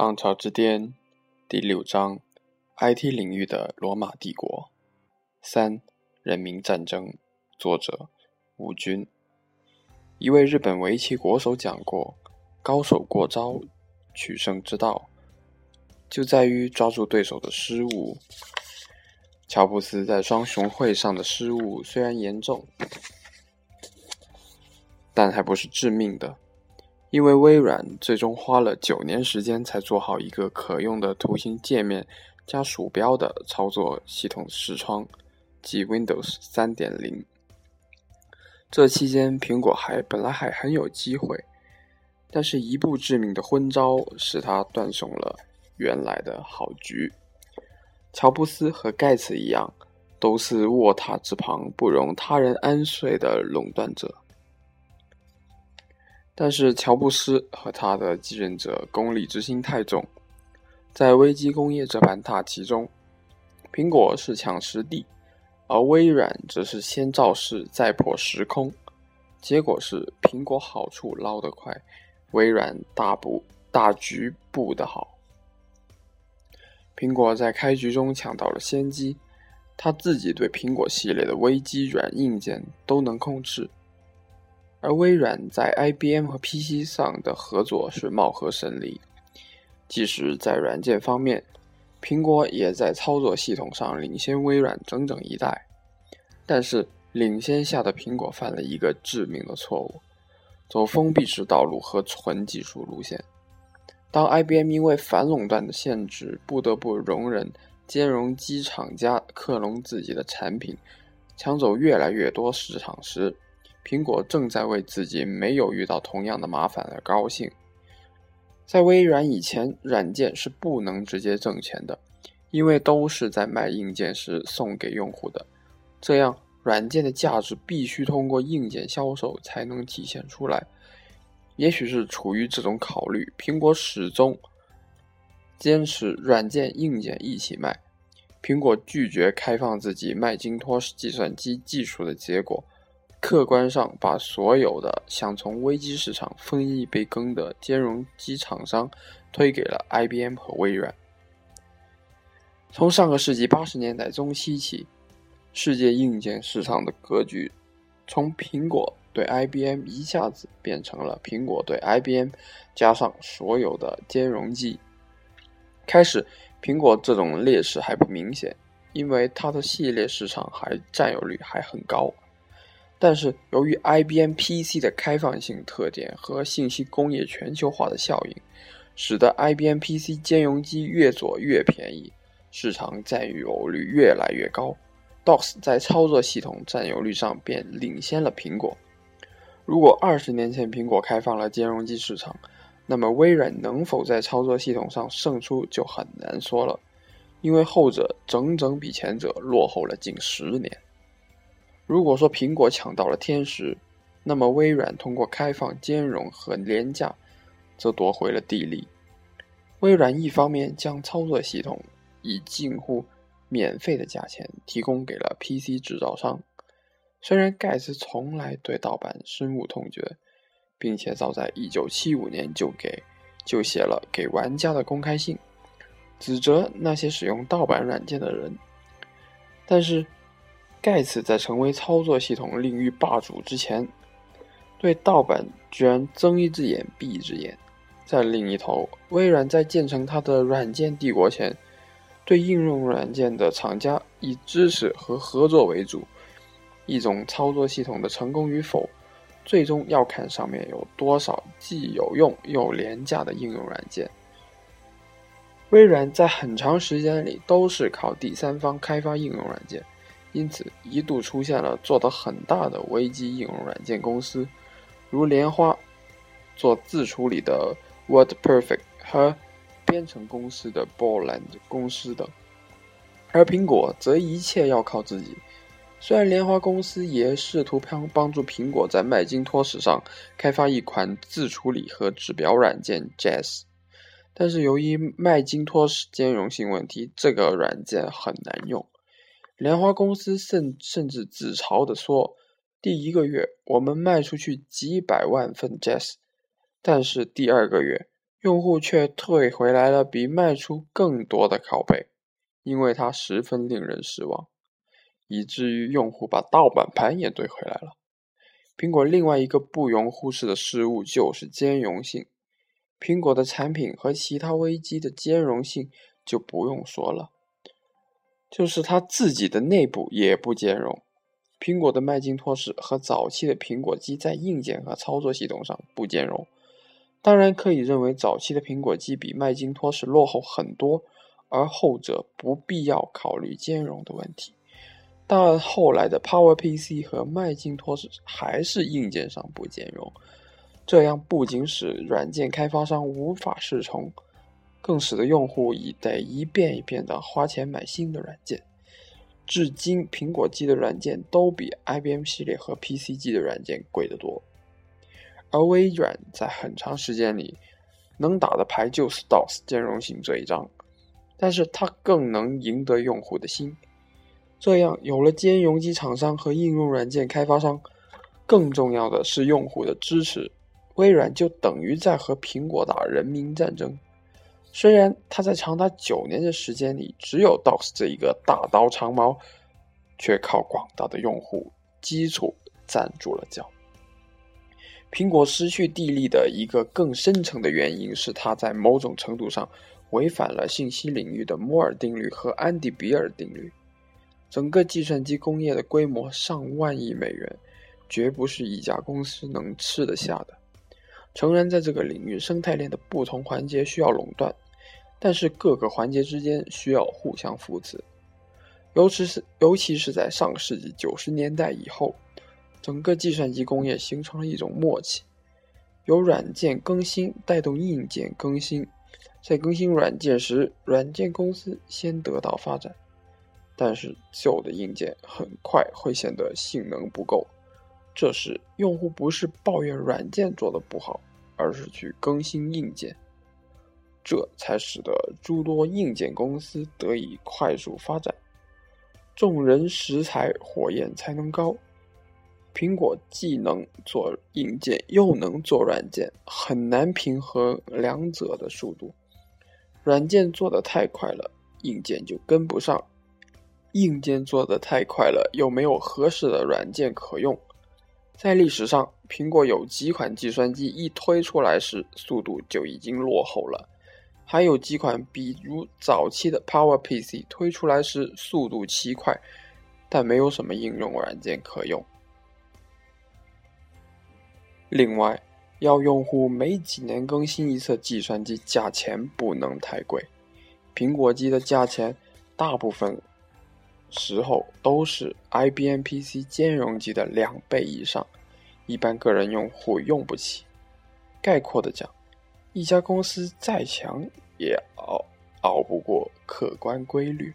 浪潮之巅第六章：IT 领域的罗马帝国。三、人民战争。作者：吴军。一位日本围棋国手讲过：“高手过招，取胜之道，就在于抓住对手的失误。”乔布斯在双雄会上的失误虽然严重，但还不是致命的。因为微软最终花了九年时间才做好一个可用的图形界面加鼠标的操作系统视窗，即 Windows 三点零。这期间，苹果还本来还很有机会，但是一步致命的昏招使他断送了原来的好局。乔布斯和盖茨一样，都是卧榻之旁不容他人安睡的垄断者。但是乔布斯和他的继任者功利之心太重，在危机工业这盘大棋中，苹果是抢实地，而微软则是先造势再破时空。结果是苹果好处捞得快，微软大布大局布得好。苹果在开局中抢到了先机，他自己对苹果系列的微机软硬件都能控制。而微软在 IBM 和 PC 上的合作是貌合神离，即使在软件方面，苹果也在操作系统上领先微软整整一代。但是，领先下的苹果犯了一个致命的错误，走封闭式道路和纯技术路线。当 IBM 因为反垄断的限制，不得不容忍兼容机厂家克隆自己的产品，抢走越来越多市场时，苹果正在为自己没有遇到同样的麻烦而高兴。在微软以前，软件是不能直接挣钱的，因为都是在卖硬件时送给用户的。这样，软件的价值必须通过硬件销售才能体现出来。也许是出于这种考虑，苹果始终坚持软件、硬件一起卖。苹果拒绝开放自己麦金托斯计算机技术的结果。客观上，把所有的想从危机市场分一杯羹的兼容机厂商推给了 IBM 和微软。从上个世纪八十年代中期起，世界硬件市场的格局从苹果对 IBM 一下子变成了苹果对 IBM 加上所有的兼容机。开始，苹果这种劣势还不明显，因为它的系列市场还占有率还很高。但是，由于 IBM PC 的开放性特点和信息工业全球化的效应，使得 IBM PC 兼容机越做越便宜，市场占有率越来越高。DOS 在操作系统占有率上便领先了苹果。如果二十年前苹果开放了兼容机市场，那么微软能否在操作系统上胜出就很难说了，因为后者整整比前者落后了近十年。如果说苹果抢到了天时，那么微软通过开放兼容和廉价，则夺回了地利。微软一方面将操作系统以近乎免费的价钱提供给了 PC 制造商，虽然盖茨从来对盗版深恶痛绝，并且早在1975年就给就写了给玩家的公开信，指责那些使用盗版软件的人，但是。盖茨在成为操作系统领域霸主之前，对盗版居然睁一只眼闭一只眼。在另一头，微软在建成它的软件帝国前，对应用软件的厂家以支持和合作为主。一种操作系统的成功与否，最终要看上面有多少既有用又廉价的应用软件。微软在很长时间里都是靠第三方开发应用软件。因此，一度出现了做得很大的危机应用软件公司，如莲花做自处理的 WordPerfect 和编程公司的 Borland 公司等，而苹果则一切要靠自己。虽然莲花公司也试图帮帮助苹果在麦金托斯上开发一款自处理和指标软件 Jazz，但是由于麦金托斯兼容性问题，这个软件很难用。莲花公司甚甚至自嘲地说：“第一个月我们卖出去几百万份 Jazz，但是第二个月用户却退回来了比卖出更多的拷贝，因为它十分令人失望，以至于用户把盗版盘也兑回来了。苹果另外一个不容忽视的失误就是兼容性。苹果的产品和其他微机的兼容性就不用说了，就是它自己的内部也不兼容。苹果的麦金托什和早期的苹果机在硬件和操作系统上不兼容。当然可以认为早期的苹果机比麦金托什落后很多，而后者不必要考虑兼容的问题。但后来的 PowerPC 和麦金托什还是硬件上不兼容，这样不仅使软件开发商无法适从，更使得用户已得一遍一遍的花钱买新的软件。至今，苹果机的软件都比 IBM 系列和 PC 机的软件贵得多。而微软在很长时间里能打的牌就是 DOS 兼容性这一张，但是它更能赢得用户的心。这样有了兼容机厂商和应用软件开发商，更重要的是用户的支持，微软就等于在和苹果打人民战争。虽然它在长达九年的时间里只有 DOS 这一个大刀长矛，却靠广大的用户基础站住了脚。苹果失去地利的一个更深层的原因是，它在某种程度上违反了信息领域的摩尔定律和安迪比尔定律。整个计算机工业的规模上万亿美元，绝不是一家公司能吃得下的。诚然，在这个领域生态链的不同环节需要垄断，但是各个环节之间需要互相扶持。尤其是尤其是在上世纪九十年代以后。整个计算机工业形成了一种默契，由软件更新带动硬件更新，在更新软件时，软件公司先得到发展，但是旧的硬件很快会显得性能不够，这时用户不是抱怨软件做的不好，而是去更新硬件，这才使得诸多硬件公司得以快速发展，众人拾柴火焰才能高。苹果既能做硬件又能做软件，很难平衡两者的速度。软件做的太快了，硬件就跟不上；硬件做的太快了，又没有合适的软件可用。在历史上，苹果有几款计算机一推出来时，速度就已经落后了；还有几款，比如早期的 PowerPC 推出来时速度奇快，但没有什么应用软件可用。另外，要用户每几年更新一次计算机，价钱不能太贵。苹果机的价钱大部分时候都是 IBM PC 兼容机的两倍以上，一般个人用户用不起。概括的讲，一家公司再强也熬熬不过客观规律。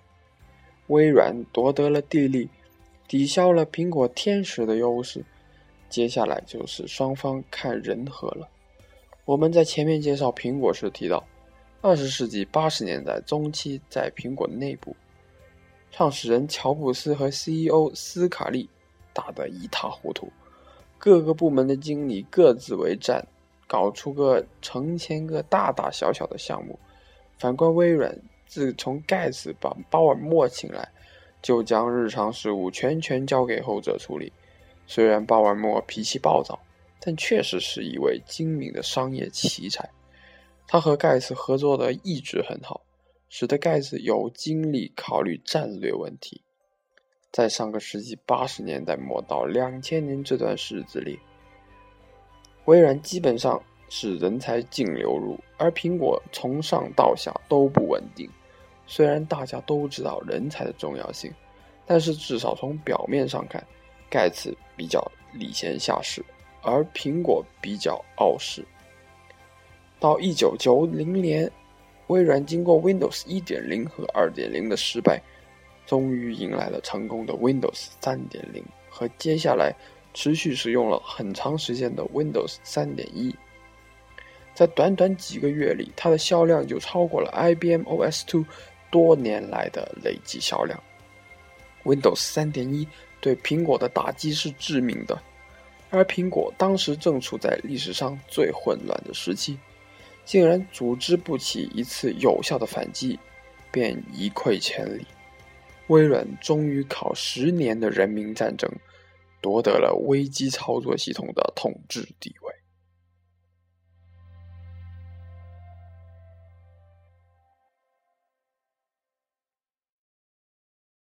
微软夺得了地利，抵消了苹果天时的优势。接下来就是双方看人和了。我们在前面介绍苹果时提到，二十世纪八十年代中期，在苹果内部，创始人乔布斯和 CEO 斯卡利打得一塌糊涂，各个部门的经理各自为战，搞出个成千个大大小小的项目。反观微软，自从盖茨把鲍尔默请来，就将日常事务全权交给后者处理。虽然鲍尔默脾气暴躁，但确实是一位精明的商业奇才。他和盖茨合作的一直很好，使得盖茨有精力考虑战略问题。在上个世纪八十年代末到两千年这段日子里，微软基本上是人才净流入，而苹果从上到下都不稳定。虽然大家都知道人才的重要性，但是至少从表面上看。盖茨比较礼贤下士，而苹果比较傲视。到一九九零年，微软经过 Windows 一点零和二点零的失败，终于迎来了成功的 Windows 三点零和接下来持续使用了很长时间的 Windows 三点一。在短短几个月里，它的销量就超过了 IBM OS2 多年来的累计销量。Windows 三点一。对苹果的打击是致命的，而苹果当时正处在历史上最混乱的时期，竟然组织不起一次有效的反击，便一溃千里。微软终于靠十年的人民战争，夺得了危机操作系统的统治地位。